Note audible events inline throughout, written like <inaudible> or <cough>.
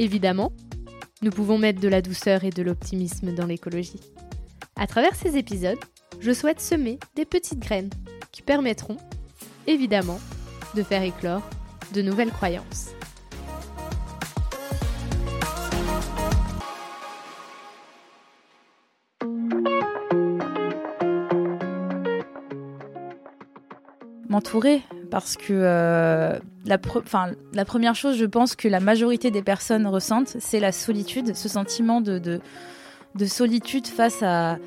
Évidemment, nous pouvons mettre de la douceur et de l'optimisme dans l'écologie. À travers ces épisodes, je souhaite semer des petites graines qui permettront, évidemment, de faire éclore de nouvelles croyances. m'entourer parce que euh, la, la première chose, je pense que la majorité des personnes ressentent, c'est la solitude, ce sentiment de, de, solitude face à,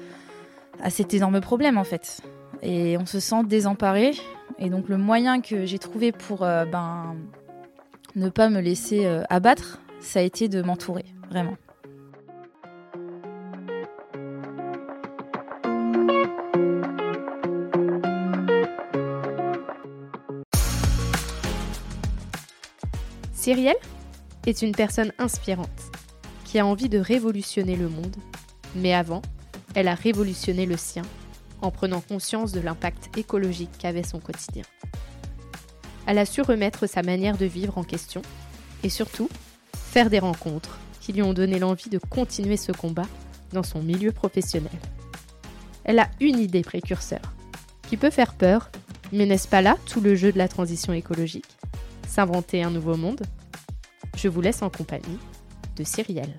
à cet énorme problème en fait. Et on se sent désemparé. Et donc le moyen que j'ai trouvé pour euh, ben, ne pas me laisser euh, abattre, ça a été de m'entourer, vraiment. Cyrielle est une personne inspirante qui a envie de révolutionner le monde, mais avant, elle a révolutionné le sien en prenant conscience de l'impact écologique qu'avait son quotidien. Elle a su remettre sa manière de vivre en question et surtout faire des rencontres qui lui ont donné l'envie de continuer ce combat dans son milieu professionnel. Elle a une idée précurseur qui peut faire peur, mais n'est-ce pas là tout le jeu de la transition écologique? S'inventer un nouveau monde Je vous laisse en compagnie de Cyrielle.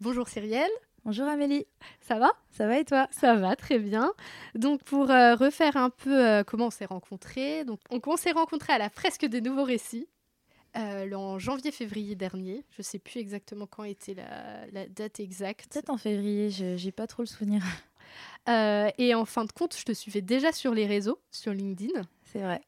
Bonjour Cyrielle. Bonjour Amélie. Ça va? Ça va et toi? Ça va, très bien. Donc pour euh, refaire un peu euh, comment on s'est rencontrés, donc on, s'est rencontrés à la fresque des nouveaux récits. Euh, en janvier-février dernier. Je ne sais plus exactement quand était la, la date exacte. Peut-être en février, je n'ai pas trop le souvenir. et en fin de compte, je te suivais déjà sur les réseaux, sur LinkedIn.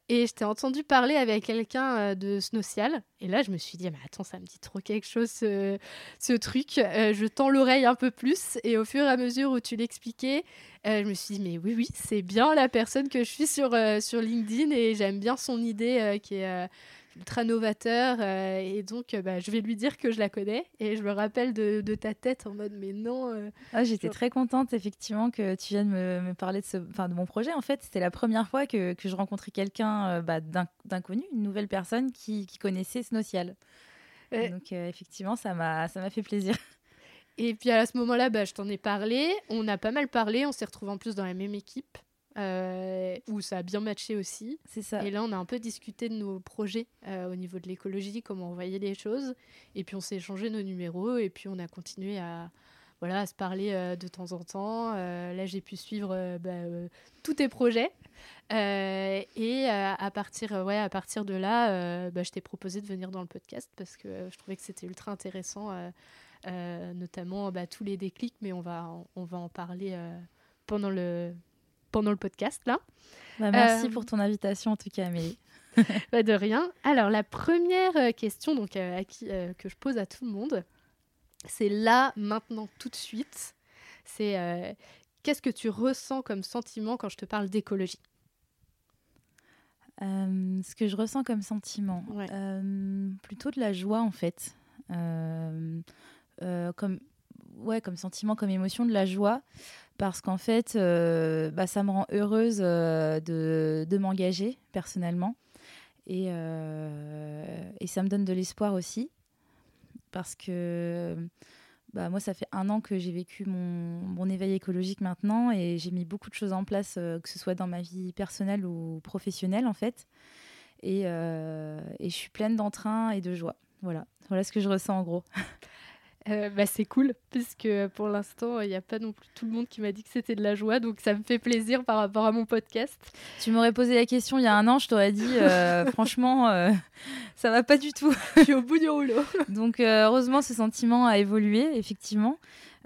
Et je t'ai entendu parler avec quelqu'un euh, de Snocial. Et là, je me suis dit, mais attends, ça me dit trop quelque chose, ce, truc. Euh, je tends l'oreille un peu plus. Et au fur et à mesure où tu l'expliquais, euh, je me suis dit, mais oui, oui, c'est bien la personne que je suis sur, sur LinkedIn. Et j'aime bien son idée qui est ultra novateur. Euh, et donc, euh, bah, je vais lui dire que je la connais. Et je me rappelle de, ta tête en mode, mais non. Euh, ah, J'étais très contente, effectivement, que tu viennes me, parler de, ce, de mon projet. En fait, c'était la première fois que, que je rencontrais quelqu'un bah, d'inconnu, une nouvelle personne qui, qui connaissait Snocial. Donc, effectivement, ça m'a fait plaisir. <laughs> Et puis à ce moment-là, bah, je t'en ai parlé. On a pas mal parlé. On s'est retrouvés en plus dans la même équipe. Euh, où ça a bien matché aussi. C'est ça. Et là, on a un peu discuté de nos projets euh, au niveau de l'écologie, comment on voyait les choses. Et puis, on s'est échangé nos numéros et puis on a continué à, voilà, à se parler euh, de temps en temps. là, j'ai pu suivre bah, tous tes projets. et à, partir, ouais, à partir de là, bah, je t'ai proposé de venir dans le podcast parce que je trouvais que c'était ultra intéressant, notamment bah, tous les déclics, mais on va, on va en parler pendant le, pendant le podcast là. Bah, merci euh, pour ton invitation en tout cas, Amélie. <laughs> bah, de rien. Alors la première euh, question donc euh, à qui, que je pose à tout le monde, c'est là maintenant tout de suite. C'est qu'est-ce que tu ressens comme sentiment quand je te parle d'écologie? Ce que je ressens comme sentiment, plutôt de la joie en fait. comme ouais, comme sentiment, comme émotion, de la joie parce qu'en fait, euh, bah, ça me rend heureuse euh, de, de m'engager personnellement. Et, euh, et, ça me donne de l'espoir aussi. Parce que bah, moi, ça fait un an que j'ai vécu mon, mon, éveil écologique maintenant et j'ai mis beaucoup de choses en place, que ce soit dans ma vie personnelle ou professionnelle, en fait. Et, et je suis pleine d'entrain et de joie. Voilà. voilà ce que je ressens en gros. <laughs> Euh, bah, c'est cool, puisque pour l'instant, il n'y a pas non plus tout le monde qui m'a dit que c'était de la joie, donc ça me fait plaisir par rapport à mon podcast. Tu m'aurais posé la question il y a un an, je t'aurais dit, euh, <laughs> franchement, euh, ça va pas du tout. je suis au bout du rouleau. <laughs> donc heureusement, ce sentiment a évolué, effectivement.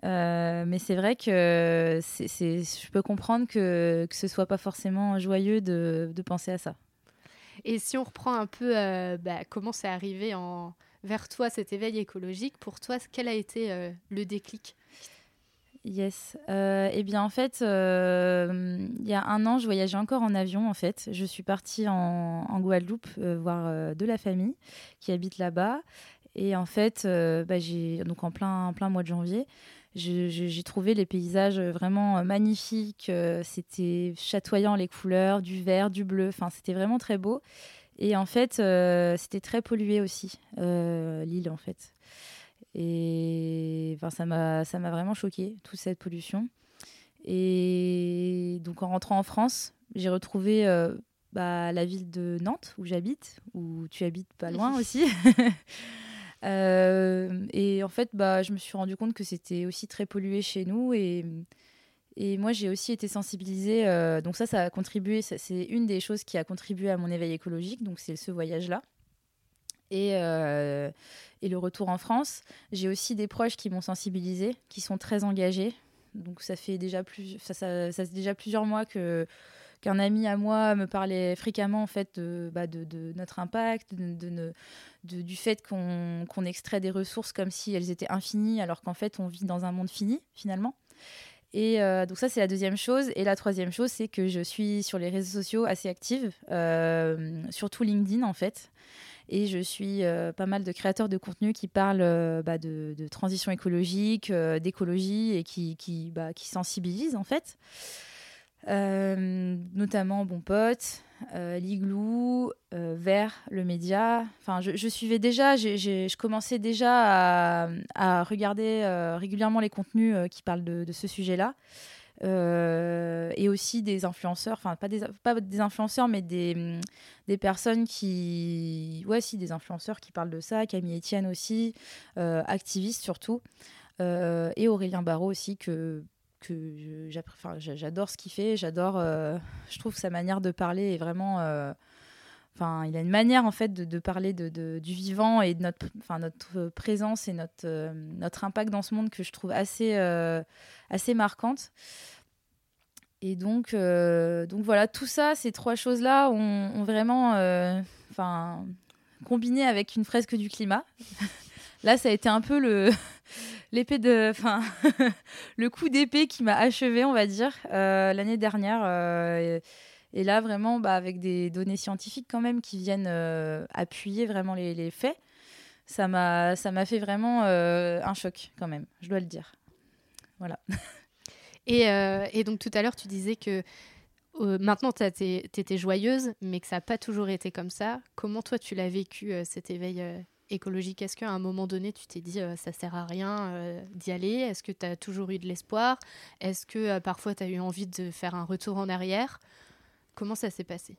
mais c'est vrai que c'est, je peux comprendre que, que ce soit pas forcément joyeux de, de penser à ça. Et si on reprend un peu bah, comment c'est arrivé en... vers toi cet éveil écologique, pour toi, quel a été le déclic? Yes. Euh, eh bien, en fait, euh, il y a un an, je voyageais encore en avion. En fait, je suis partie en, Guadeloupe euh, voir de la famille qui habite là-bas. Et en fait, bah, j'ai donc en plein, plein mois de janvier, j'ai trouvé les paysages vraiment magnifiques. c'était chatoyant les couleurs, du vert, du bleu. Enfin, c'était vraiment très beau. Et en fait, c'était très pollué aussi l'île, en fait. Et enfin, ça m'a vraiment choqué toute cette pollution. Et donc en rentrant en France, j'ai retrouvé euh, bah, la ville de Nantes où j'habite, où tu habites pas loin <laughs> aussi. <laughs> Euh, et en fait, bah, je me suis rendu compte que c'était aussi très pollué chez nous. Et, et moi, j'ai aussi été sensibilisée. Euh, donc ça, ça a contribué. C'est une des choses qui a contribué à mon éveil écologique. Donc c'est ce voyage-là. Et, et le retour en France. J'ai aussi des proches qui m'ont sensibilisé, qui sont très engagés. Donc ça fait déjà, plusieurs mois qu'un ami à moi me parlait fréquemment en fait de, bah, notre impact, du fait qu'on extrait des ressources comme si elles étaient infinies, alors qu'en fait on vit dans un monde fini finalement. Et euh, donc ça, c'est la deuxième chose. Et la troisième chose, c'est que je suis sur les réseaux sociaux assez active, euh, surtout LinkedIn en fait et je suis euh, pas mal de créateurs de contenu qui parlent bah, de, transition écologique, d'écologie et qui, qui, bah, sensibilisent en fait. notamment Bon Pote, Liglou, Vert, le média. Enfin, je, suivais déjà, je commençais déjà à, regarder régulièrement les contenus qui parlent de, ce sujet-là. Euh, et aussi des influenceurs, enfin pas des, influenceurs, mais des, mm, des personnes qui, ouais, si des influenceurs qui parlent de ça, Camille Etienne aussi, euh, activiste surtout, euh, et Aurélien Barraud aussi que que j'adore ce qu'il fait, j'adore, je trouve sa manière de parler est vraiment Enfin, il a une manière en fait de, parler de, du vivant et de notre, enfin, notre présence et notre, euh, notre impact dans ce monde que je trouve assez, euh, assez marquante. Et donc, euh, donc voilà, tout ça, ces trois choses-là ont, vraiment enfin, combiné avec une fresque du climat. <laughs> Là, ça a été un peu le <laughs> <laughs> coup d'épée qui m'a achevé, on va dire, l'année dernière et là, vraiment, bah, avec des données scientifiques quand même qui viennent euh, appuyer vraiment les, faits, ça m'a, fait vraiment euh, un choc quand même, je dois le dire. Voilà. <laughs> Et, euh, et donc tout à l'heure, tu disais que maintenant, tu étais joyeuse, mais que ça n'a pas toujours été comme ça. Comment toi, tu l'as vécu, cet éveil écologique Est-ce qu'à un moment donné, tu t'es dit ça sert à rien d'y aller? Est-ce que tu as toujours eu de l'espoir? Est-ce que parfois tu as eu envie de faire un retour en arrière? Comment ça s'est passé?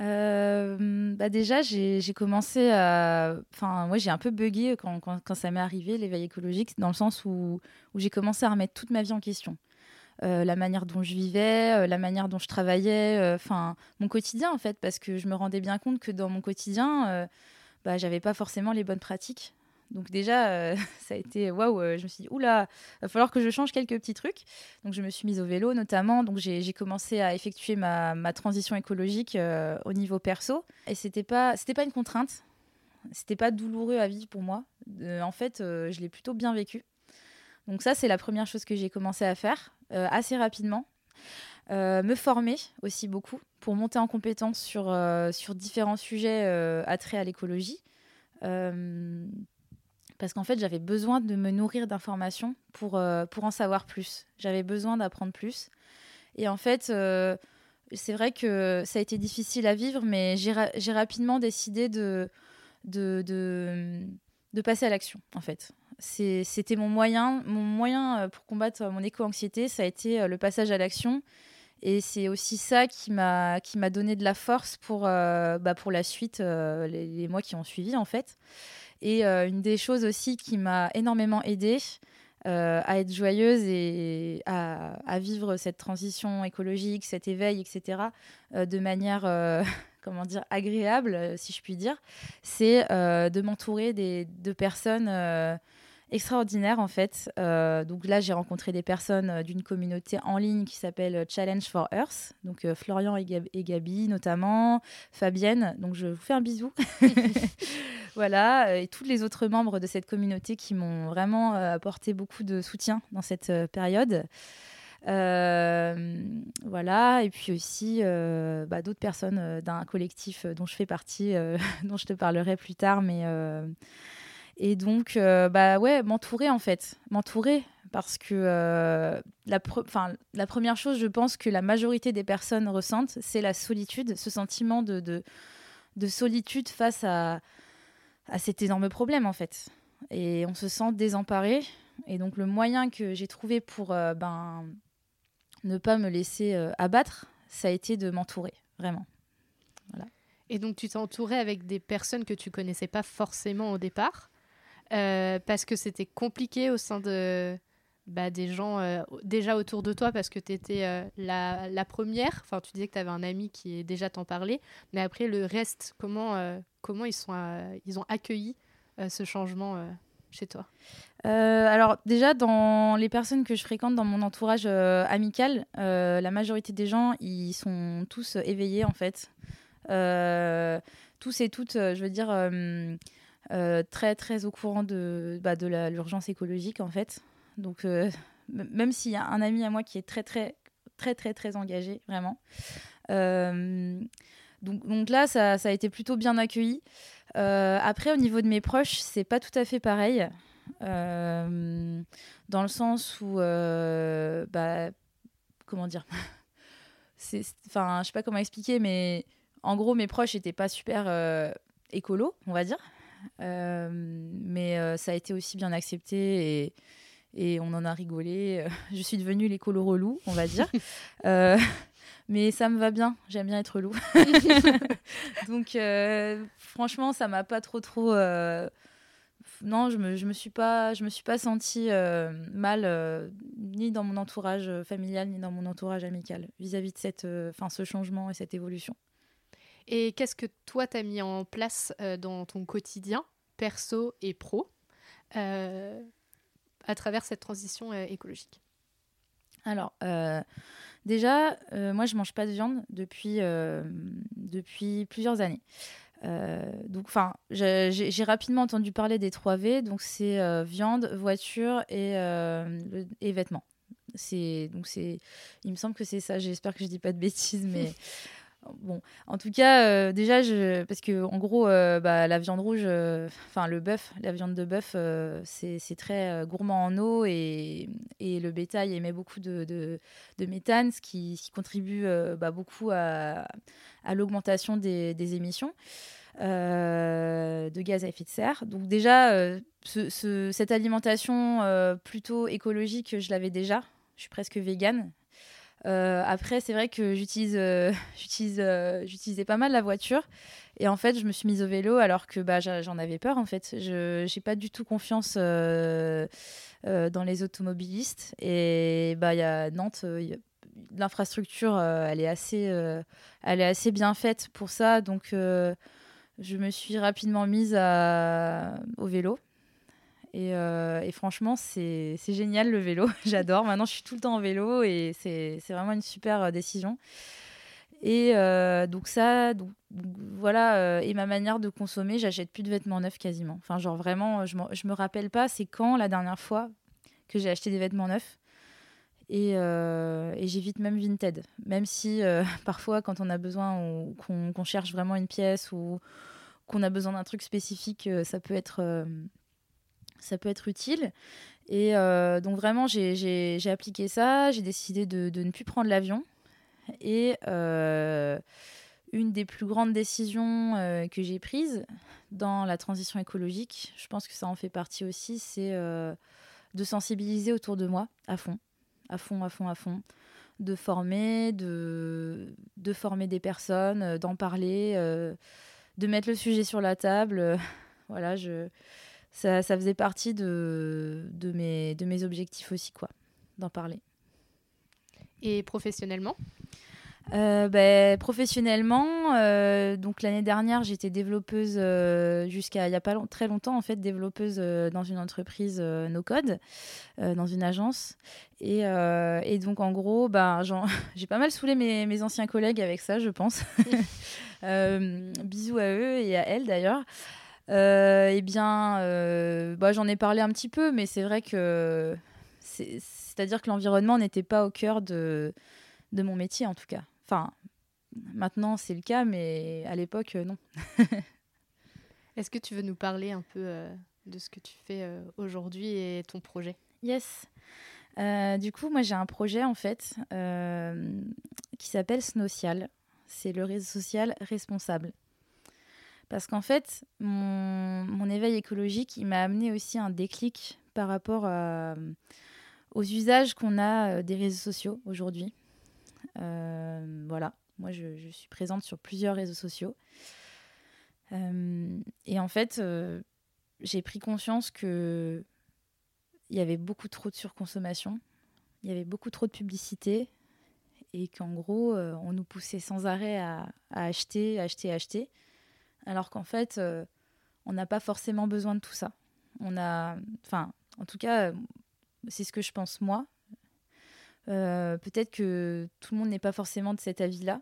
Euh, bah déjà, j'ai commencé à. Enfin, moi, j'ai un peu bugué quand, quand, ça m'est arrivé, l'éveil écologique, dans le sens où, j'ai commencé à remettre toute ma vie en question. Euh, la manière dont je vivais, euh, la manière dont je travaillais, enfin, mon quotidien, en fait, parce que je me rendais bien compte que dans mon quotidien, bah, j'avais pas forcément les bonnes pratiques. Donc déjà, euh, <laughs> ça a été waouh. Euh, je me suis dit oula, va falloir que je change quelques petits trucs. Donc je me suis mise au vélo notamment. Donc j'ai commencé à effectuer ma, transition écologique euh, au niveau perso. Et c'était pas pas une contrainte. C'était pas douloureux à vivre pour moi. en fait, je l'ai plutôt bien vécu. Donc ça, c'est la première chose que j'ai commencé à faire assez rapidement. me former aussi beaucoup pour monter en compétence sur, sur différents sujets attraits à l'écologie parce qu'en fait j'avais besoin de me nourrir d'informations pour, euh, pour en savoir plus. J'avais besoin d'apprendre plus. Et en fait, euh, c'est vrai que ça a été difficile à vivre, mais j'ai rapidement décidé de, de, de, passer à l'action, en fait. C'était mon moyen, mon moyen euh, pour combattre mon éco-anxiété, ça a été le passage à l'action. Et c'est aussi ça qui m'a donné de la force pour, bah pour la suite, les, les, mois qui ont suivi, en fait. Et euh, une des choses aussi qui m'a énormément aidée euh, à être joyeuse et à, vivre cette transition écologique, cet éveil, etc., euh, de manière, <laughs> comment dire, agréable, si je puis dire, c'est de m'entourer de personnes extraordinaire en fait. Euh, donc là, j'ai rencontré des personnes euh, d'une communauté en ligne qui s'appelle Challenge for Earth. Donc Florian et, Gabi notamment, Fabienne. Donc je vous fais un bisou. <laughs> <laughs> voilà, et tous les autres membres de cette communauté qui m'ont vraiment apporté beaucoup de soutien dans cette période. voilà, et puis aussi bah, d'autres personnes d'un collectif dont je fais partie, <laughs> dont je te parlerai plus tard, mais et donc, euh, bah ouais, m'entourer en fait, m'entourer parce que euh, la, la première chose, je pense que la majorité des personnes ressentent, c'est la solitude, ce sentiment de, de, solitude face à, à cet énorme problème en fait. Et on se sent désemparé. Et donc le moyen que j'ai trouvé pour euh, ben, ne pas me laisser abattre, ça a été de m'entourer, vraiment. Voilà. Et donc tu t'es entouré avec des personnes que tu connaissais pas forcément au départ? Euh, parce que c'était compliqué au sein de bah, des gens euh, déjà autour de toi parce que tu étais euh, la, première. Enfin, tu disais que tu avais un ami qui est déjà t'en parlait. Mais après, le reste, comment, comment ils, sont, ils ont accueilli ce changement chez toi? Alors déjà, dans les personnes que je fréquente dans mon entourage amical, la majorité des gens, ils sont tous éveillés en fait. tous et toutes, je veux dire très très au courant de, bah, de l'urgence écologique en fait. Donc euh, même s'il y a un ami à moi qui est très très très très très engagé vraiment. Euh, donc, donc, là ça, ça, a été plutôt bien accueilli. après au niveau de mes proches c'est pas tout à fait pareil. dans le sens où bah, comment dire <laughs> enfin je sais pas comment expliquer mais en gros mes proches étaient pas super écolo on va dire euh, mais euh, ça a été aussi bien accepté et, et on en a rigolé. <laughs> Je suis devenue l'écolo relou, on va dire. <laughs> Euh, <laughs> mais ça me va bien, j'aime bien être loup. Donc franchement, ça m'a pas trop trop non, je me, je me suis pas je me suis pas sentie mal ni dans mon entourage familial ni dans mon entourage amical vis-à-vis de cette fin ce changement et cette évolution. Et qu'est-ce que toi, tu as mis en place euh, dans ton quotidien, perso et pro, euh, à travers cette transition euh, écologique? Alors, déjà, moi, je mange pas de viande depuis, depuis plusieurs années. donc, enfin, j'ai rapidement entendu parler des 3 V. Donc, c'est viande, voiture et, et vêtements. C'est donc c'est. Il me semble que c'est ça. J'espère que je dis pas de bêtises, mais <laughs> Bon, en tout cas, euh, déjà, parce que en gros, euh, bah, la viande rouge, euh, enfin le bœuf, la viande de bœuf, c'est très gourmand en eau et, le bétail émet beaucoup de, méthane, ce qui, contribue bah, beaucoup à, l'augmentation des, émissions. de gaz à effet de serre. Donc déjà, ce, cette alimentation plutôt écologique, je l'avais déjà. Je suis presque végane. Euh, après, c'est vrai que j'utilise, euh, <laughs> j'utilise, euh, j'utilisais pas mal la voiture. Et en fait, je me suis mise au vélo alors que bah, j'en avais peur. En fait, je n'ai pas du tout confiance dans les automobilistes. Et bah, y a Nantes, l'infrastructure, elle est assez, elle est assez bien faite pour ça. Donc, je me suis rapidement mise au vélo. Euh, et, franchement, c'est génial le vélo. <laughs> J'adore. Maintenant, je suis tout le temps en vélo et c'est vraiment une super euh, décision. Et euh, donc ça, donc, voilà, et ma manière de consommer, j'achète plus de vêtements neufs quasiment. Enfin, genre vraiment, je, je me rappelle pas, c'est quand la dernière fois que j'ai acheté des vêtements neufs. Et, et j'évite même Vinted. Même si <laughs> parfois, quand on a besoin ou qu'on cherche vraiment une pièce ou qu'on a besoin d'un truc spécifique, ça peut être ça peut être utile. Et euh, donc vraiment, j'ai appliqué ça, j'ai décidé de, de, ne plus prendre l'avion. Et euh, une des plus grandes décisions euh, que j'ai prises dans la transition écologique, je pense que ça en fait partie aussi, c'est de sensibiliser autour de moi à fond, à fond, à fond, à fond. De former, de, de former des personnes, d'en parler, de mettre le sujet sur la table. <laughs> voilà, je ça, ça, faisait partie de, de, mes, de mes objectifs aussi, quoi, d'en parler. Et professionnellement? Euh, ben, professionnellement, euh, donc l'année dernière, j'étais développeuse euh, jusqu'à il n'y a pas très longtemps en fait, développeuse dans une entreprise no code, dans une agence. Et, et, donc en gros, ben, <laughs> j'ai pas mal saoulé mes, mes, anciens collègues avec ça, je pense. <laughs> bisous à eux et à elle d'ailleurs. Eh bien, bah, j'en ai parlé un petit peu, mais c'est vrai que c'est-à-dire que l'environnement n'était pas au cœur de, de mon métier en tout cas. Enfin, maintenant c'est le cas, mais à l'époque, euh, non. <laughs> Est-ce que tu veux nous parler un peu euh, de ce que tu fais euh, aujourd'hui et ton projet? Yes. du coup, moi j'ai un projet en fait qui s'appelle Snocial. C'est le réseau social responsable. Parce qu'en fait, mon, éveil écologique, il m'a amené aussi un déclic par rapport aux usages qu'on a des réseaux sociaux aujourd'hui. Euh, voilà, moi je, suis présente sur plusieurs réseaux sociaux. Euh, et en fait, euh, j'ai pris conscience que il y avait beaucoup trop de surconsommation, il y avait beaucoup trop de publicité et qu'en gros, on nous poussait sans arrêt à, acheter, acheter, acheter, alors qu'en fait, on n'a pas forcément besoin de tout ça. On a, enfin, en tout cas, c'est ce que je pense moi. Euh, peut-être que tout le monde n'est pas forcément de cet avis-là.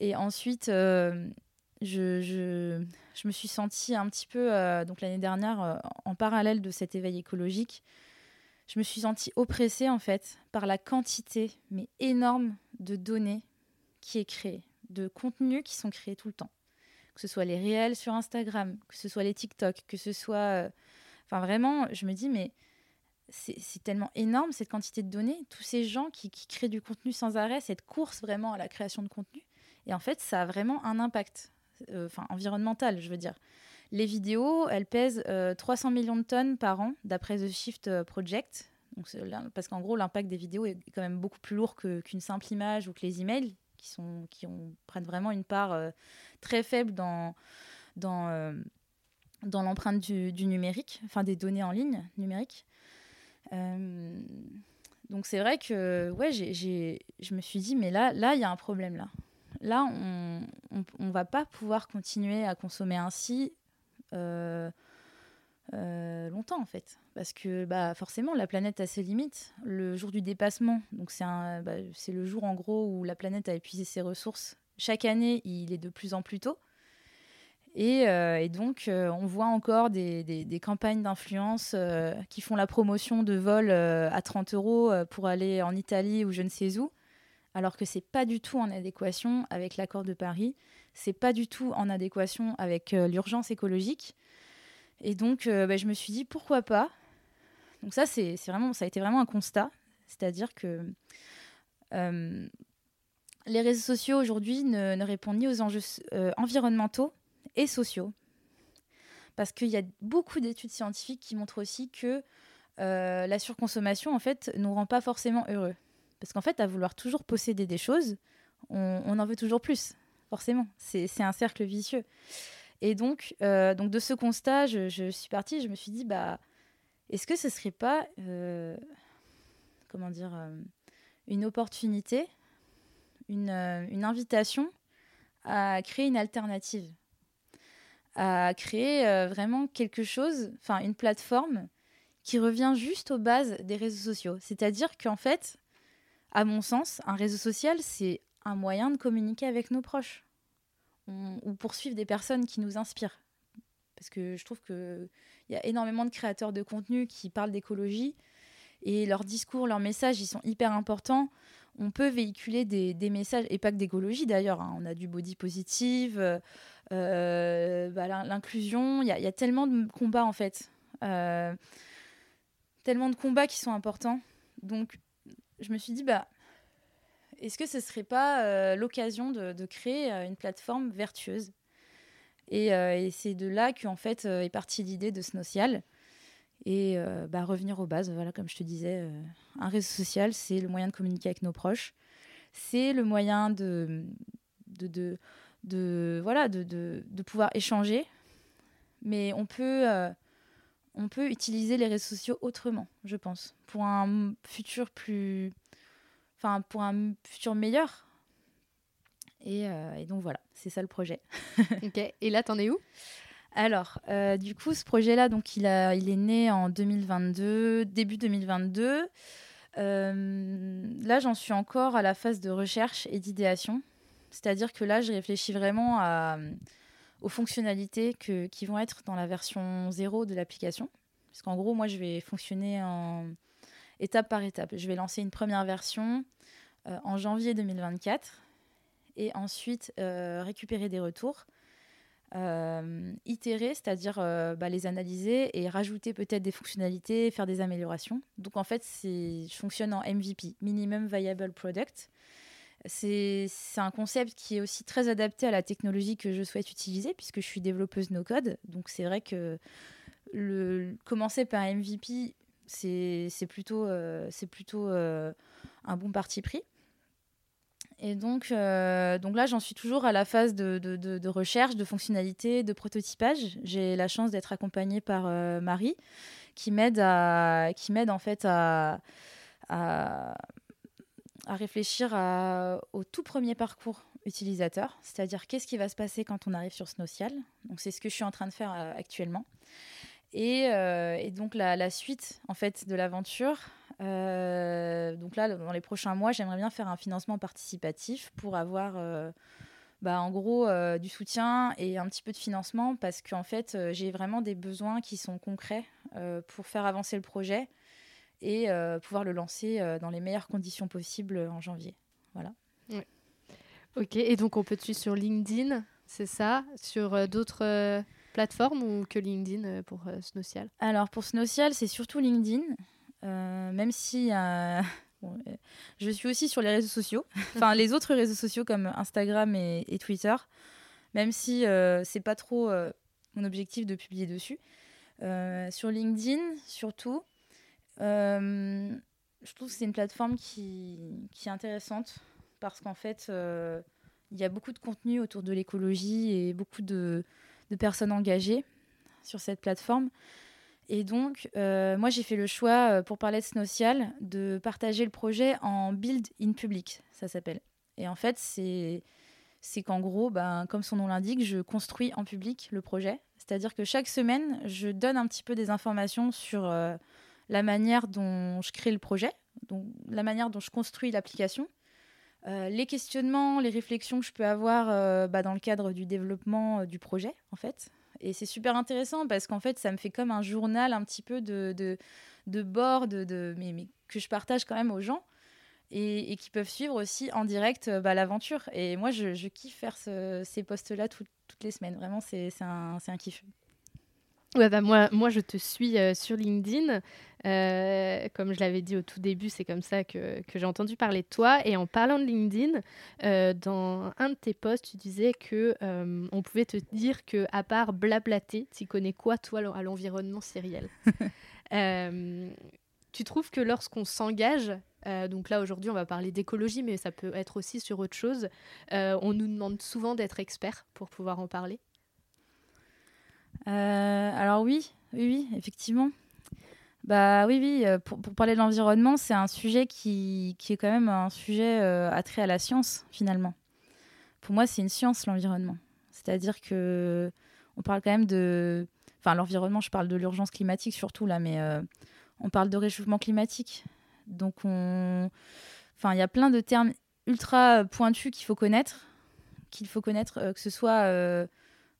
Et ensuite, euh, je, je, me suis sentie un petit peu, euh, donc l'année dernière, en parallèle de cet éveil écologique, je me suis sentie oppressée en fait par la quantité, mais énorme, de données qui est créée, de contenus qui sont créés tout le temps. Que ce soit les réels sur Instagram, que ce soit les TikTok, que ce soit... Enfin vraiment, je me dis, mais c'est tellement énorme cette quantité de données, tous ces gens qui, créent du contenu sans arrêt, cette course vraiment à la création de contenu. Et en fait, ça a vraiment un impact, euh, environnemental, je veux dire. Les vidéos, elles pèsent 300 euh, millions de tonnes par an, d'après The Shift euh, Project. Parce qu'en gros, l'impact des vidéos est quand même beaucoup plus lourd qu'une simple image ou que les emails, qui, sont, qui ont, prennent vraiment une part très faible dans, dans, dans l'empreinte du, numérique, enfin des données en ligne numériques. Euh, donc c'est vrai que ouais, j'ai, je me suis dit, mais là, là, il y a un problème là. Là, on ne va pas pouvoir continuer à consommer ainsi euh, euh, longtemps en fait. Parce que bah, forcément, la planète a ses limites. Le jour du dépassement, donc bah, c'est le jour en gros où la planète a épuisé ses ressources. Chaque année, il est de plus en plus tôt. Euh, et, donc, euh, on voit encore des, campagnes d'influence euh, qui font la promotion de vols à 30 euros pour aller en Italie ou je ne sais où, alors que c'est pas du tout en adéquation avec l'accord de Paris, c'est pas du tout en adéquation avec l'urgence écologique. Et donc, bah, je me suis dit pourquoi pas. Donc ça, c'est vraiment, ça a été vraiment un constat, c'est-à-dire que les réseaux sociaux aujourd'hui ne, répondent ni aux enjeux environnementaux et sociaux. Parce qu'il y a beaucoup d'études scientifiques qui montrent aussi que euh, la surconsommation, en fait, nous rend pas forcément heureux. Parce qu'en fait, à vouloir toujours posséder des choses, on, en veut toujours plus, forcément. C'est un cercle vicieux. Et donc, euh, donc de ce constat, je, suis partie, je me suis dit, bah, est-ce que ce serait pas, euh, comment dire, une opportunité, une, une invitation à créer une alternative à créer euh, vraiment quelque chose, enfin une plateforme qui revient juste aux bases des réseaux sociaux? C'est-à-dire qu'en fait, à mon sens, un réseau social, c'est un moyen de communiquer avec nos proches ou poursuivre des personnes qui nous inspirent. Parce que je trouve qu'il y a énormément de créateurs de contenu qui parlent d'écologie et leurs discours, leurs messages, ils sont hyper importants. On peut véhiculer des, messages, et pas que d'écologie d'ailleurs, hein. on a du body positive, euh, euh, bah, l'inclusion. Il y, a tellement de combats en fait, euh, tellement de combats qui sont importants. Donc, je me suis dit, bah, est-ce que ce serait pas l'occasion de, créer une plateforme vertueuse? Et, c'est de là qu'en fait est partie l'idée de Snocial. Et bah, revenir aux bases, voilà, comme je te disais, un réseau social, c'est le moyen de communiquer avec nos proches. C'est le moyen de, voilà, de, pouvoir échanger. Mais on peut, euh, on peut utiliser les réseaux sociaux autrement, je pense, pour un futur plus. Enfin, pour un futur meilleur. Et, et donc voilà, c'est ça le projet. <laughs> ok. Et là, t'en es où? Alors, euh, du coup, ce projet-là, donc il, a, il est né en 2022, début 2022. Euh, là, j'en suis encore à la phase de recherche et d'idéation. C'est-à-dire que là, je réfléchis vraiment à, aux fonctionnalités que, qui vont être dans la version 0 de l'application. Parce qu'en gros, moi, je vais fonctionner en étape par étape. Je vais lancer une première version euh, en janvier 2024 et ensuite récupérer des retours euh, itérer, c'est-à-dire euh, bah, les analyser et rajouter peut-être des fonctionnalités, faire des améliorations. Donc en fait, je fonctionne en MVP, Minimum Viable Product. C'est un concept qui est aussi très adapté à la technologie que je souhaite utiliser puisque je suis développeuse no-code. Donc c'est vrai que le, commencer par MVP, c'est plutôt, euh, plutôt euh, un bon parti pris. Et donc, euh, donc là, j'en suis toujours à la phase de, recherche, de fonctionnalité, de prototypage. J'ai la chance d'être accompagnée par euh, Marie, qui m'aide à, en fait à, à, réfléchir au tout premier parcours utilisateur, c'est-à-dire qu'est-ce qui va se passer quand on arrive sur Snowcial. Donc c'est ce que je suis en train de faire euh, actuellement. Et, et, donc la, la, suite en fait de l'aventure, euh, donc là, dans les prochains mois, j'aimerais bien faire un financement participatif pour avoir, euh, bah, en gros, euh, du soutien et un petit peu de financement parce qu'en fait, j'ai vraiment des besoins qui sont concrets pour faire avancer le projet et pouvoir le lancer dans les meilleures conditions possibles en janvier. Voilà. Ok, et donc on peut te suivre sur LinkedIn, c'est ça? Sur d'autres plateformes ou que LinkedIn pour Snowcial? Alors pour Snowcial, c'est surtout LinkedIn. Euh, même si euh, <laughs> euh, je suis aussi sur les réseaux sociaux, <laughs> enfin les autres réseaux sociaux comme Instagram et, Twitter, même si c'est pas trop mon objectif de publier dessus. sur LinkedIn, surtout, je trouve que c'est une plateforme qui, qui, est intéressante parce qu'en fait, il y a beaucoup de contenu autour de l'écologie et beaucoup de, de, personnes engagées sur cette plateforme. Et donc, euh, moi, j'ai fait le choix, euh, pour parler de Snowcial, de partager le projet en build in public, ça s'appelle. Et en fait, c'est qu'en gros, ben, comme son nom l'indique, je construis en public le projet. C'est-à-dire que chaque semaine, je donne un petit peu des informations sur euh, la manière dont je crée le projet, donc la manière dont je construis l'application, les questionnements, les réflexions que je peux avoir bah, dans le cadre du développement du projet, en fait. Et c'est super intéressant parce qu'en fait, ça me fait comme un journal un petit peu de, de, de bord, de, mais, mais, que je partage quand même aux gens et, qui peuvent suivre aussi en direct euh, bah, l'aventure. Et moi, je, je, kiffe faire ces posts-là toutes les semaines. Vraiment, c'est un, un kiff. Ouais, bah moi, moi, je te suis euh, sur LinkedIn. Euh, comme je l'avais dit au tout début, c'est comme ça que, que j'ai entendu parler de toi. Et en parlant de LinkedIn, euh, dans un de tes posts, tu disais que on pouvait te dire que à part blablater, tu connais quoi toi à l'environnement sériel <laughs> Tu trouves que lorsqu'on s'engage, donc là aujourd'hui on va parler d'écologie, mais ça peut être aussi sur autre chose, on nous demande souvent d'être expert pour pouvoir en parler? Euh, alors oui, oui, oui, effectivement. Bah oui, oui, euh, pour, parler de l'environnement, c'est un sujet qui, qui, est quand même un sujet euh, attrait à la science, finalement. Pour moi, c'est une science, l'environnement. C'est-à-dire que on parle quand même de... Enfin, l'environnement, je parle de l'urgence climatique surtout, là, mais on parle de réchauffement climatique. Donc, on... Enfin, il y a plein de termes ultra pointus qu'il faut connaître, qu'il faut connaître, que ce soit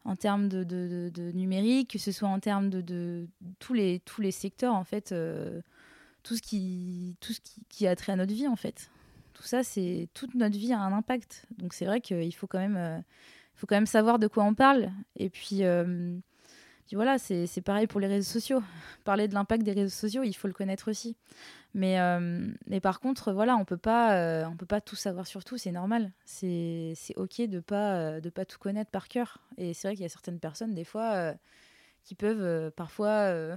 en termes de, de, de, numérique, que ce soit en termes de, de, tous, les, tous les secteurs, en fait, euh, tout ce, qui, tout ce qui, qui, a trait à notre vie, en fait. Tout ça, c'est toute notre vie a un impact. Donc c'est vrai qu'il faut quand même, euh, faut quand même savoir de quoi on parle. Et puis, euh, voilà, c'est pareil pour les réseaux sociaux. <laughs> Parler de l'impact des réseaux sociaux, il faut le connaître aussi. Mais, euh, par contre, voilà, on peut euh, peut pas tout savoir sur tout, c'est normal. C'est ok de pas, euh, pas tout connaître par cœur. Et c'est vrai qu'il y a certaines personnes, des fois, qui peuvent parfois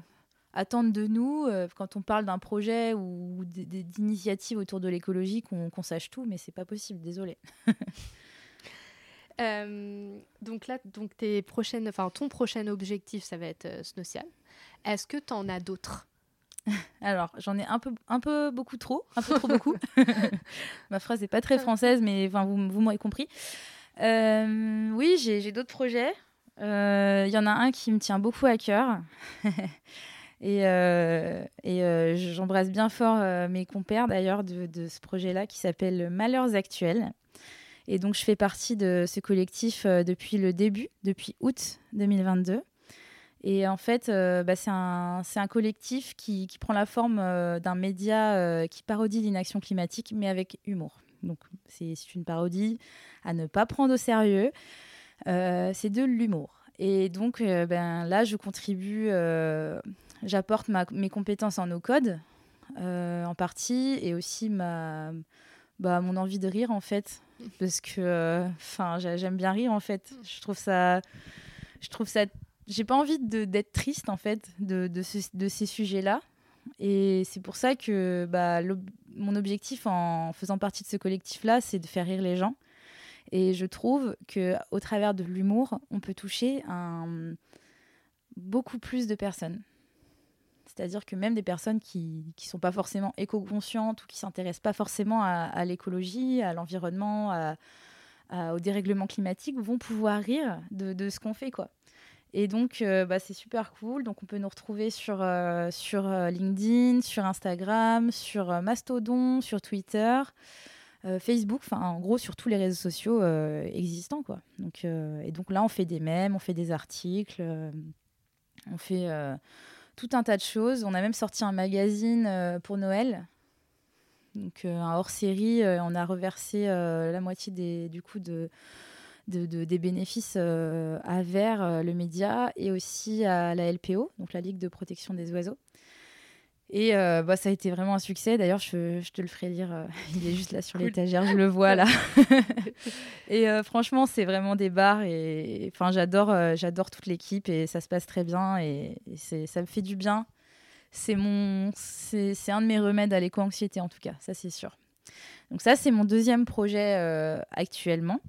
attendre de nous, quand on parle d'un projet ou d'initiatives autour de l'écologie, qu'on sache tout, mais c'est pas possible, désolé. <laughs> donc là, donc tes prochaines, enfin ton prochain objectif, ça va être Snowcial. Est-ce que tu en as d'autres? <laughs> Alors, j'en ai un peu, un peu beaucoup trop, un peu trop beaucoup. <laughs> Ma phrase n'est pas très française, mais vous, vous m'aurez compris. Euh, oui, j'ai d'autres projets. Il euh, y en a un qui me tient beaucoup à cœur. <laughs> et, euh, j'embrasse bien fort mes compères d'ailleurs de, ce projet-là qui s'appelle Malheurs Actuels. Et donc, je fais partie de ce collectif depuis le début, depuis août 2022. Et en fait, euh, bah, c'est un, collectif qui, prend la forme euh, d'un média euh, qui parodie l'inaction climatique, mais avec humour. Donc, c'est une parodie à ne pas prendre au sérieux. c'est de l'humour. Et donc, ben, là, je contribue, j'apporte mes compétences en no-code, en partie, et aussi ma, bah, mon envie de rire, en fait. <laughs> Parce que j'aime bien rire, en fait. Je trouve ça, je trouve ça j'ai pas envie d'être triste en fait de, de, de ces sujets-là. Et c'est pour ça que bah, mon objectif en faisant partie de ce collectif-là, c'est de faire rire les gens. Et je trouve que au travers de l'humour, on peut toucher un, beaucoup plus de personnes. C'est-à-dire que même des personnes qui ne sont pas forcément éco-conscientes ou qui s'intéressent pas forcément à, l'écologie, à l'environnement, au dérèglement climatique, vont pouvoir rire de, de ce qu'on fait. quoi. Et donc, euh, bah, c'est super cool. Donc, on peut nous retrouver sur, euh, sur euh, LinkedIn, sur Instagram, sur Mastodon, sur Twitter, Facebook, enfin, en gros, sur tous les réseaux sociaux existants, quoi. Donc, et donc là, on fait des mèmes, on fait des articles, on fait tout un tas de choses. On a même sorti un magazine pour Noël. Donc, un hors-série, on a reversé la moitié des, bénéfices euh, à euh, le média, et aussi à la LPO, donc la Ligue de protection des oiseaux. Et euh, bah, ça a été vraiment un succès. D'ailleurs, je, je, te le ferai lire. <laughs> il est juste là sur l'étagère, je le vois là. <laughs> <laughs> et franchement, c'est vraiment des bars. Et enfin, j'adore, j'adore toute l'équipe et ça se passe très bien et, ça me fait du bien. C'est mon, c'est, un de mes remèdes à l'éco-anxiété en tout cas, ça c'est sûr. Donc ça, c'est mon deuxième projet actuellement.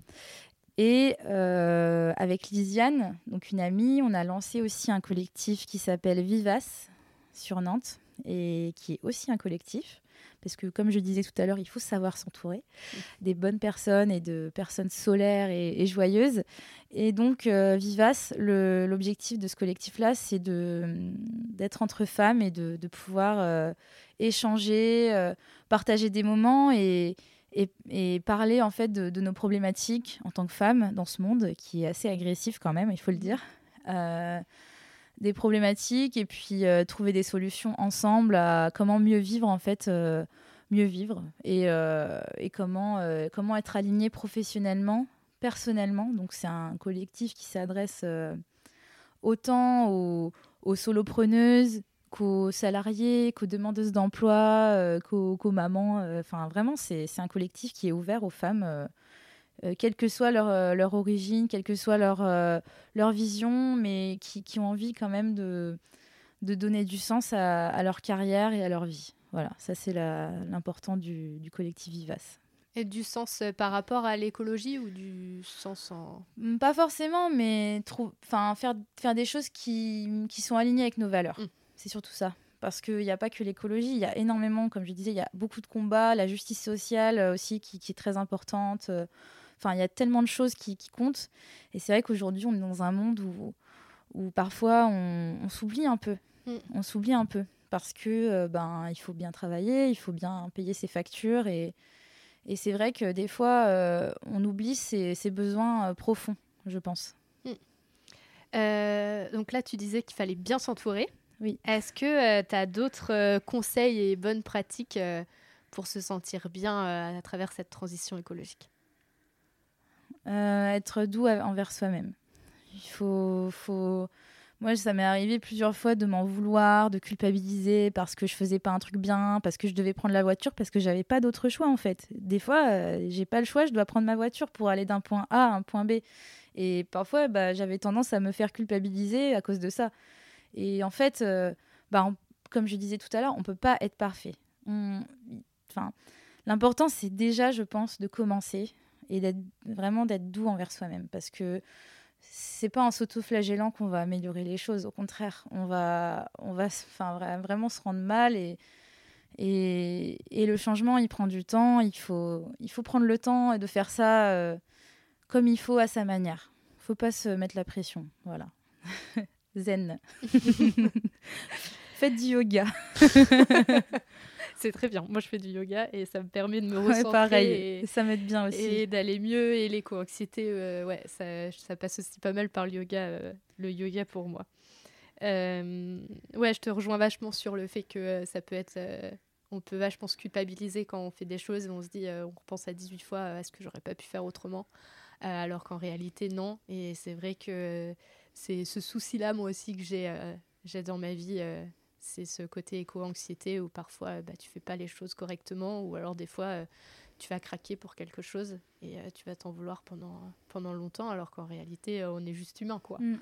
Et euh, avec Lisiane, donc une amie, on a lancé aussi un collectif qui s'appelle Vivace sur Nantes et qui est aussi un collectif. Parce que, comme je disais tout à l'heure, il faut savoir s'entourer des bonnes personnes et de personnes solaires et, joyeuses. Et donc, euh, Vivace, l'objectif de ce collectif-là, c'est d'être entre femmes et de, pouvoir euh, échanger, partager des moments et, et, parler en fait de, nos problématiques en tant que femmes dans ce monde qui est assez agressif quand même, il faut le dire. Euh, des problématiques et puis euh, trouver des solutions ensemble à comment mieux vivre en fait, euh, mieux vivre et, et comment, comment être aligné professionnellement, personnellement. Donc c'est un collectif qui s'adresse autant aux, solopreneuses qu'aux salariés, qu'aux demandeuses d'emploi, euh, qu'aux, mamans. Euh, enfin, vraiment, c'est, un collectif qui est ouvert aux femmes, euh, quelle que soit leur, leur, origine, quelle que soit leur, leur vision, mais qui, qui, ont envie quand même de, de donner du sens à, leur carrière et à leur vie. Voilà, ça c'est l'important du, du collectif Vivace. Et du sens par rapport à l'écologie ou du sens en... Mm, pas forcément, mais enfin faire, faire des choses qui, qui sont alignées avec nos valeurs. Mm. C'est surtout ça. Parce qu'il n'y a pas que l'écologie, il y a énormément, comme je disais, il y a beaucoup de combats, la justice sociale euh, aussi qui, est très importante. Euh, enfin, il y a tellement de choses qui, comptent. Et c'est vrai qu'aujourd'hui, on est dans un monde où, où parfois on, s'oublie un peu. Mm. On s'oublie un peu. Parce que euh, ben, il faut bien travailler, il faut bien payer ses factures. Et, et c'est vrai que des fois, on oublie ses, besoins profonds, je pense. Mm. donc là, tu disais qu'il fallait bien s'entourer. Oui. Est-ce que euh, tu as d'autres euh, conseils et bonnes pratiques euh, pour se sentir bien à travers cette transition écologique? Être doux envers soi-même. Il faut, faut... Moi, ça m'est arrivé plusieurs fois de m'en vouloir, de culpabiliser parce que je faisais pas un truc bien, parce que je devais prendre la voiture, parce que j'avais pas d'autre choix en fait. Des fois, j'ai pas le choix, je dois prendre ma voiture pour aller d'un point A à un point B. Et parfois, bah, j'avais tendance à me faire culpabiliser à cause de ça. Et en fait, euh, bah, comme je disais tout à l'heure, on peut pas être parfait. Enfin, L'important, c'est déjà, je pense, de commencer et vraiment d'être doux envers soi-même. Parce que c'est pas en s'auto-flagellant qu'on va améliorer les choses. Au contraire, on va, on va enfin, vraiment se rendre mal et, et, le changement, il prend du temps. Il faut, il faut prendre le temps de faire ça euh, comme il faut à sa manière. Faut pas se mettre la pression. Voilà. <laughs> Zen. <laughs> Faites du yoga. <laughs> <laughs> c'est très bien. Moi, je fais du yoga et ça me permet de me recentrer. pareil, et, ça m'aide bien aussi. Et d'aller mieux. Et l'éco-anxiété, euh, ouais, ça, ça, passe aussi pas mal par le yoga, euh, le yoga pour moi. Euh, ouais, je te rejoins vachement sur le fait que ça peut être. on peut vachement se culpabiliser quand on fait des choses et on se dit, on repense à 18 fois, est-ce que j'aurais pas pu faire autrement Alors qu'en réalité, non. Et c'est vrai que c'est ce souci-là, moi aussi, que j'ai j'ai dans ma vie c'est ce côté éco-anxiété où parfois bah, tu fais pas les choses correctement ou alors des fois euh, tu vas craquer pour quelque chose et euh, tu vas t'en vouloir pendant, pendant longtemps alors qu'en réalité euh, on est juste humain quoi. Mm.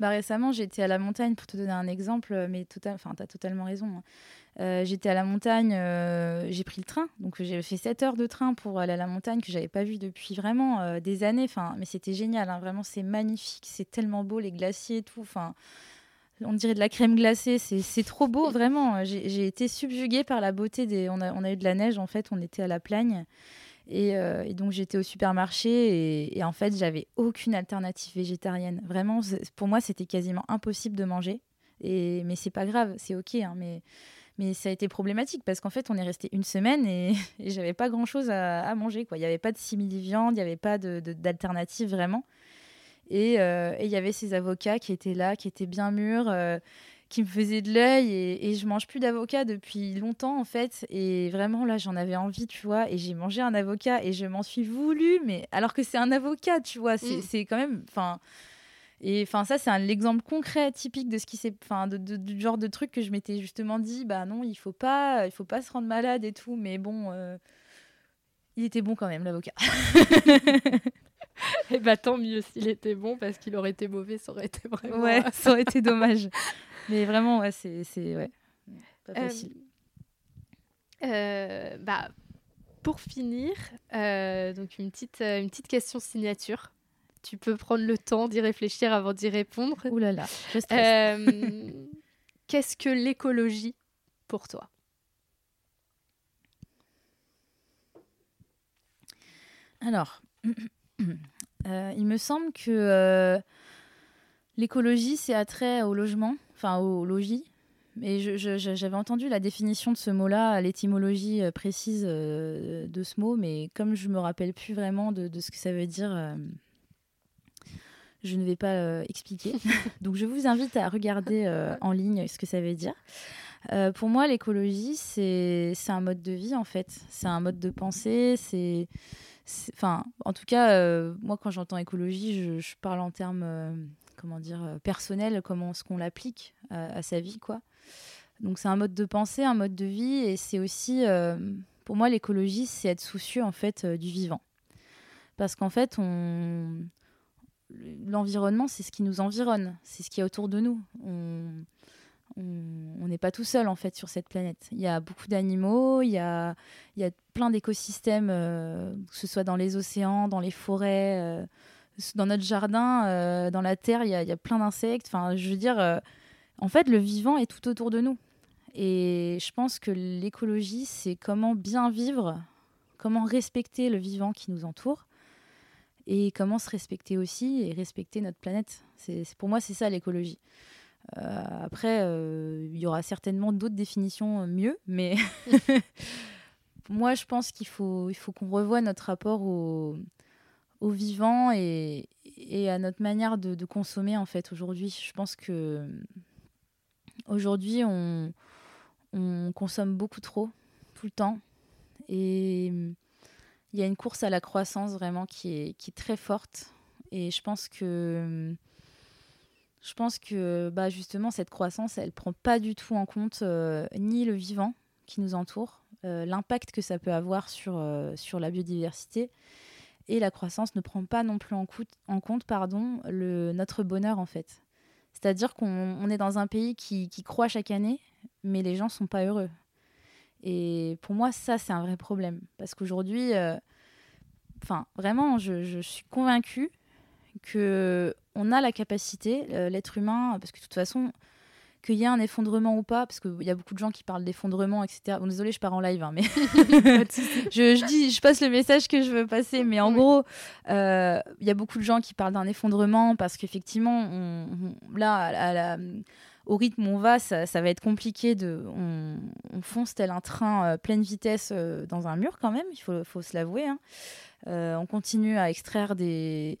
Bah, récemment j'étais à la montagne pour te donner un exemple mais tu as totalement raison. Hein. j'étais à la montagne, j'ai pris le train donc j'ai fait 7 heures de train pour aller à la montagne que j'avais pas vu depuis vraiment des années enfin mais c'était génial hein. vraiment c'est magnifique, c'est tellement beau les glaciers et tout enfin on dirait de la crème glacée, c'est trop beau, vraiment. J'ai été subjuguée par la beauté des. On a, on a, eu de la neige, en fait, on était à la plagne. Et, euh, donc j'étais au supermarché et, en fait j'avais aucune alternative végétarienne. Vraiment, pour moi c'était quasiment impossible de manger. Et, mais c'est pas grave, c'est ok. Hein, mais, mais ça a été problématique parce qu'en fait on est resté une semaine et, <laughs> j'avais pas grand chose à, manger. Quoi. Il n'y avait pas de simili-viande, il n'y avait pas d'alternative vraiment. Euh, et il y avait ces avocats qui étaient là, qui étaient bien mûrs, euh, qui me faisaient de l'œil. Et, et, je mange plus d'avocats depuis longtemps, en fait. Et vraiment, là, j'en avais envie, tu vois. Et j'ai mangé un avocat et je m'en suis voulu. Mais alors que c'est un avocat, tu vois, c'est mm. quand même. Enfin. Et enfin, ça, c'est l'exemple concret, typique de ce qui s'est, enfin, de, du genre de truc que je m'étais justement dit, bah non, il faut pas, il faut pas se rendre malade et tout. Mais bon, euh, il était bon quand même, l'avocat. <laughs> Et <laughs> eh bah tant mieux s'il était bon parce qu'il aurait été mauvais, ça aurait été vraiment. Ouais, ça aurait été <laughs> dommage. Mais vraiment, ouais, c'est ouais, pas euh, facile. Euh, bah, pour finir, euh, donc une petite, une petite question signature. Tu peux prendre le temps d'y réfléchir avant d'y répondre. Ouh là là, je <laughs> Qu'est-ce que l'écologie pour toi? Alors, Euh, <clears throat> il me semble que euh, l'écologie, c'est attrait au logement, enfin au logis. Mais j'avais entendu la définition de ce mot-là, l'étymologie euh, précise de ce mot, mais comme je me rappelle plus vraiment de, ce que ça veut dire, je ne vais pas expliquer. <laughs> Donc je vous invite à regarder en ligne ce que ça veut dire. pour moi, l'écologie, c'est un mode de vie en fait. C'est un mode de pensée. C'est enfin, en tout cas, euh, moi, quand j'entends écologie, je, parle en termes, euh, comment dire, euh, personnels, comment ce qu'on l'applique à, sa vie, quoi. Donc, c'est un mode de pensée, un mode de vie, et c'est aussi, pour moi, l'écologie, c'est être soucieux en fait du vivant, parce qu'en fait, on l'environnement, c'est ce qui nous environne, c'est ce qui est autour de nous. On n'est pas tout seul en fait sur cette planète. Il y a beaucoup d'animaux, il y a, y a plein d'écosystèmes, euh, que ce soit dans les océans, dans les forêts, euh, dans notre jardin, euh, dans la terre, il y a, y a plein d'insectes. Enfin, je veux dire, en fait, le vivant est tout autour de nous. Et je pense que l'écologie, c'est comment bien vivre, comment respecter le vivant qui nous entoure et comment se respecter aussi et respecter notre planète. C'est, pour moi, c'est ça l'écologie. Euh, après, euh, il y aura certainement d'autres définitions euh, mieux, mais <laughs> moi, je pense qu'il faut, il faut qu'on revoie notre rapport au, au vivant et, et, à notre manière de, consommer en fait aujourd'hui. Je pense que aujourd'hui, on, on consomme beaucoup trop tout le temps et il y a une course à la croissance vraiment qui est, qui est très forte. Et je pense que je pense que bah, justement, cette croissance, elle prend pas du tout en compte euh, ni le vivant qui nous entoure, euh, l'impact que ça peut avoir sur, euh, sur la biodiversité, et la croissance ne prend pas non plus en, en compte pardon, le, notre bonheur, en fait. C'est-à-dire qu'on est dans un pays qui, qui, croît chaque année, mais les gens ne sont pas heureux. Et pour moi, ça, c'est un vrai problème. Parce qu'aujourd'hui, vraiment, je, je, suis convaincue que on a la capacité, l'être humain, parce que de toute façon, qu'il y ait un effondrement ou pas, parce qu'il y a beaucoup de gens qui parlent d'effondrement, etc. Bon, désolé, je pars en live, hein, mais <laughs> <laughs> je, dis, je passe le message que je veux passer, mais en gros, euh, il y a beaucoup de gens qui parlent d'un effondrement parce qu'effectivement, là, au rythme où on va, ça, va être compliqué de, on, fonce tel un train euh, pleine vitesse euh, dans un mur quand même, il faut, faut se l'avouer. Hein. On continue à extraire des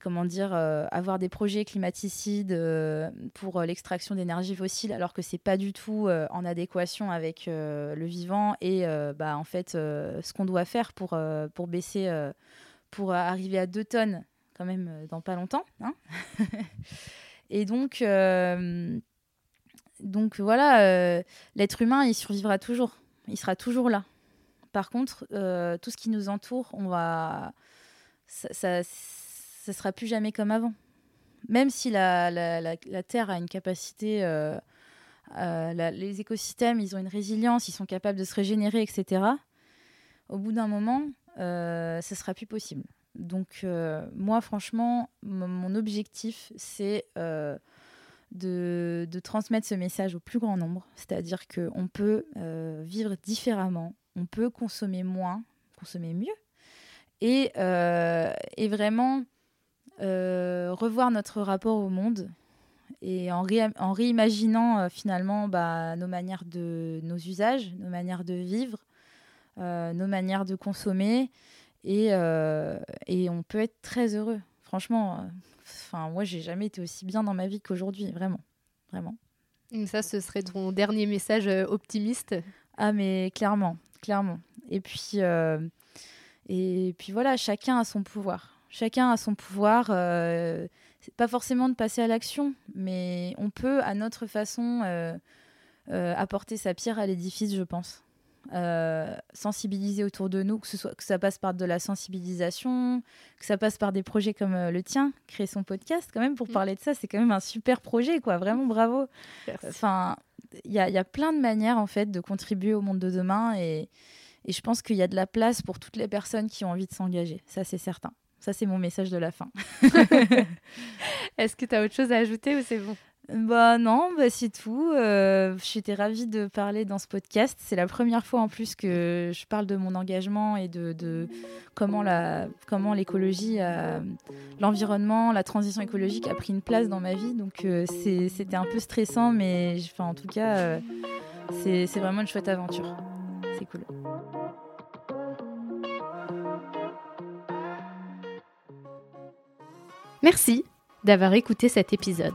comment dire, euh, avoir des projets climaticides euh, pour euh, l'extraction d'énergie fossile, alors que c'est pas du tout en adéquation avec le vivant et bah, en fait ce qu'on doit faire pour, pour baisser, pour arriver à 2 tonnes quand même dans pas longtemps. Hein <laughs> et donc, donc voilà, l'être humain, il survivra toujours, il sera toujours là. Par contre, tout ce qui nous entoure, on va ça ce sera plus jamais comme avant. Même si la, la, Terre a une capacité, euh, euh, les écosystèmes, ils ont une résilience, ils sont capables de se régénérer, etc. Au bout d'un moment, euh, ce sera plus possible. Donc euh, moi, franchement, mon objectif, c'est de, de, transmettre ce message au plus grand nombre. C'est-à-dire qu'on peut vivre différemment, on peut consommer moins, consommer mieux, et, et vraiment euh, revoir notre rapport au monde et en, en réimaginant euh, finalement bah, nos manières de nos usages, nos manières de vivre, euh, nos manières de consommer et, et, on peut être très heureux. Franchement, enfin moi j'ai jamais été aussi bien dans ma vie qu'aujourd'hui, vraiment, vraiment. Ça, ce serait ton dernier message optimiste? Ah mais clairement, clairement. Et puis et puis voilà, chacun a son pouvoir Chacun a son pouvoir. Euh, pas forcément de passer à l'action, mais on peut, à notre façon, euh, euh, apporter sa pierre à l'édifice, je pense. sensibiliser autour de nous, que, ce soit, que ça passe par de la sensibilisation, que ça passe par des projets comme le tien, créer son podcast, quand même, pour mm. parler de ça, c'est quand même un super projet, quoi. Vraiment, bravo. Enfin, il y a, plein de manières, en fait, de contribuer au monde de demain et, et je pense qu'il y a de la place pour toutes les personnes qui ont envie de s'engager. Ça, c'est certain. Ça, c'est mon message de la fin. <laughs> Est-ce que tu as autre chose à ajouter ou c'est bon? Bah non, bah c'est tout. Euh, J'étais ravie de parler dans ce podcast. C'est la première fois en plus que je parle de mon engagement et de, de comment la comment l'écologie, l'environnement, la transition écologique a pris une place dans ma vie. Donc euh, c'était un peu stressant, mais en tout cas euh, c'est vraiment une chouette aventure. C'est cool. Merci d'avoir écouté cet épisode.